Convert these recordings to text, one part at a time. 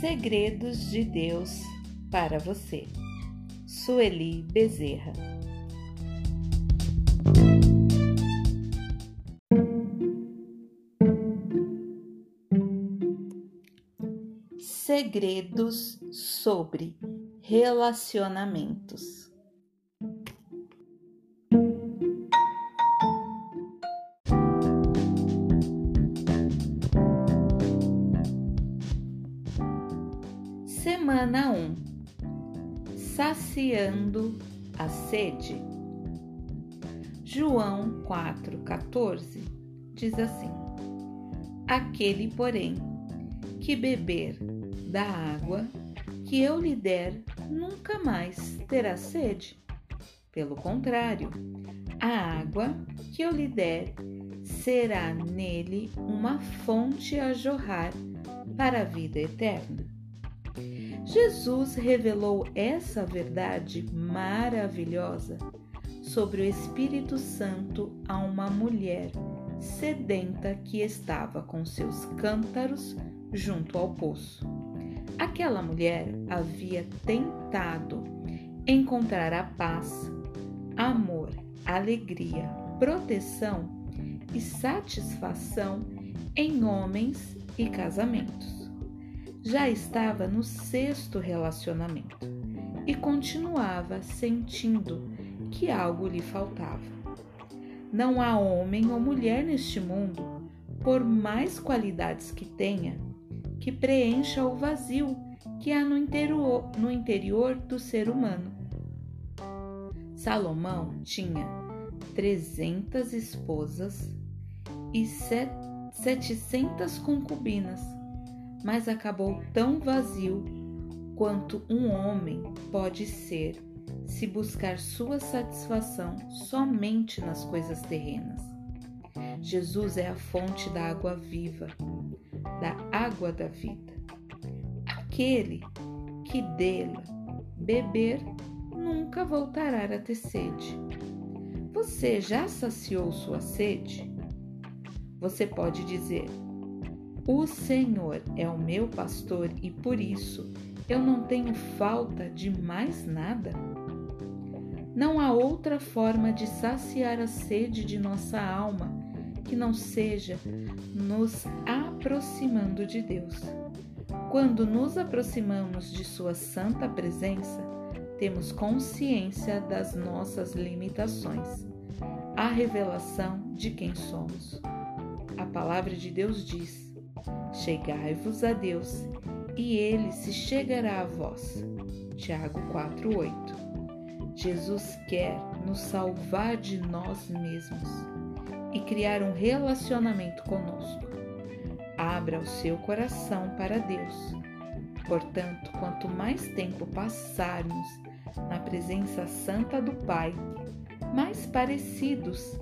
Segredos de Deus para você. Sueli Bezerra. Segredos sobre relacionamentos. Semana 1 Saciando a sede. João 4,14 diz assim: Aquele, porém, que beber da água que eu lhe der, nunca mais terá sede. Pelo contrário, a água que eu lhe der será nele uma fonte a jorrar para a vida eterna. Jesus revelou essa verdade maravilhosa sobre o Espírito Santo a uma mulher sedenta que estava com seus cântaros junto ao poço. Aquela mulher havia tentado encontrar a paz, amor, alegria, proteção e satisfação em homens e casamentos já estava no sexto relacionamento e continuava sentindo que algo lhe faltava. Não há homem ou mulher neste mundo, por mais qualidades que tenha, que preencha o vazio que há no interior, no interior do ser humano. Salomão tinha 300 esposas e 700 concubinas mas acabou tão vazio quanto um homem pode ser se buscar sua satisfação somente nas coisas terrenas. Jesus é a fonte da água viva, da água da vida. Aquele que dela beber nunca voltará a ter sede. Você já saciou sua sede? Você pode dizer: o Senhor é o meu pastor e por isso eu não tenho falta de mais nada. Não há outra forma de saciar a sede de nossa alma que não seja nos aproximando de Deus. Quando nos aproximamos de Sua santa presença, temos consciência das nossas limitações, a revelação de quem somos. A palavra de Deus diz: Chegai-vos a Deus, e ele se chegará a vós. Tiago 4:8. Jesus quer nos salvar de nós mesmos e criar um relacionamento conosco. Abra o seu coração para Deus. Portanto, quanto mais tempo passarmos na presença santa do Pai, mais parecidos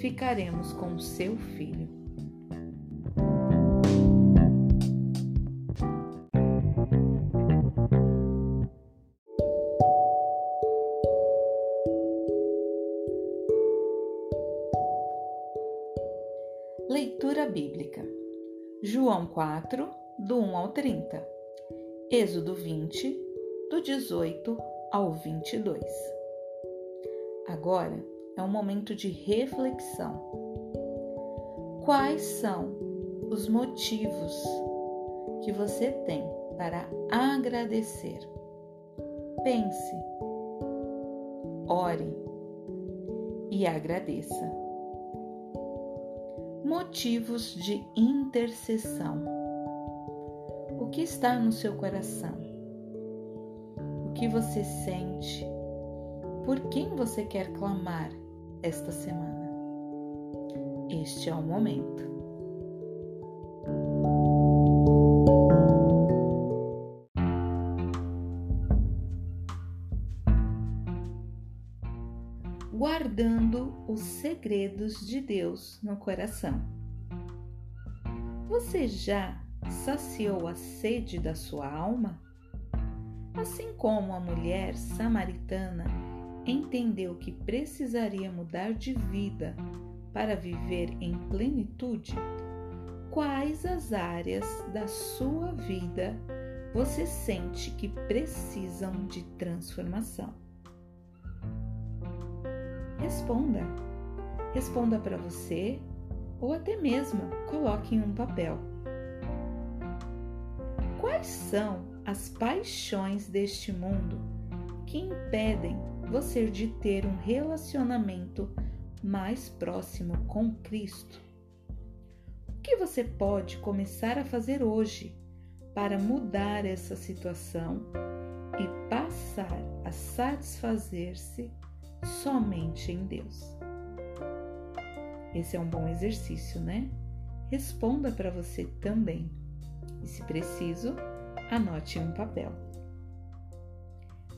ficaremos com o seu Filho. Leitura bíblica: João 4, do 1 ao 30, Êxodo 20, do 18 ao 22. Agora é um momento de reflexão. Quais são os motivos que você tem para agradecer? Pense, ore e agradeça motivos de intercessão. O que está no seu coração? O que você sente? Por quem você quer clamar esta semana? Este é o momento. Guardando os segredos de Deus no coração. Você já saciou a sede da sua alma? Assim como a mulher samaritana entendeu que precisaria mudar de vida para viver em plenitude, quais as áreas da sua vida você sente que precisam de transformação? Responda. Responda para você ou até mesmo coloque em um papel. Quais são as paixões deste mundo que impedem você de ter um relacionamento mais próximo com Cristo? O que você pode começar a fazer hoje para mudar essa situação e passar a satisfazer-se somente em Deus? Esse é um bom exercício, né? Responda para você também. E se preciso, anote em um papel.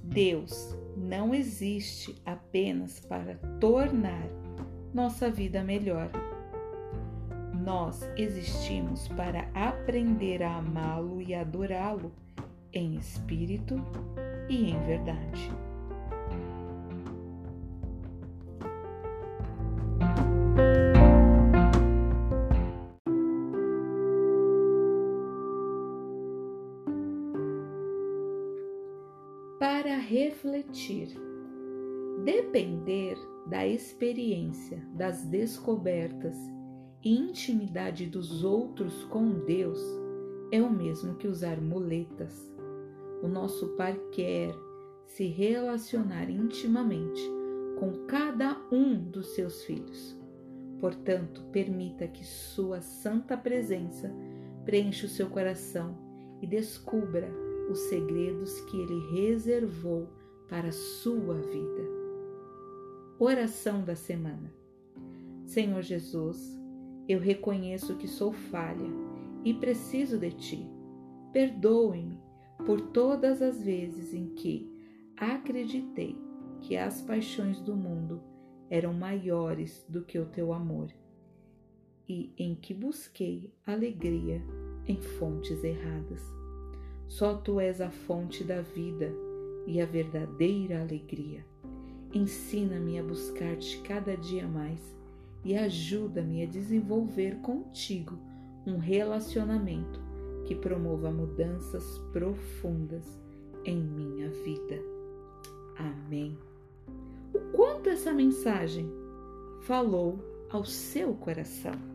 Deus não existe apenas para tornar nossa vida melhor. Nós existimos para aprender a amá-lo e adorá-lo em espírito e em verdade. Para refletir. Depender da experiência, das descobertas e intimidade dos outros com Deus é o mesmo que usar muletas. O nosso Pai quer se relacionar intimamente com cada um dos seus filhos. Portanto, permita que Sua santa presença preencha o seu coração e descubra os segredos que Ele reservou para sua vida. Oração da semana. Senhor Jesus, eu reconheço que sou falha e preciso de Ti. Perdoe-me por todas as vezes em que acreditei que as paixões do mundo eram maiores do que o Teu amor e em que busquei alegria em fontes erradas. Só tu és a fonte da vida e a verdadeira alegria. Ensina-me a buscar-te cada dia mais e ajuda-me a desenvolver contigo um relacionamento que promova mudanças profundas em minha vida. Amém. O quanto essa mensagem falou ao seu coração?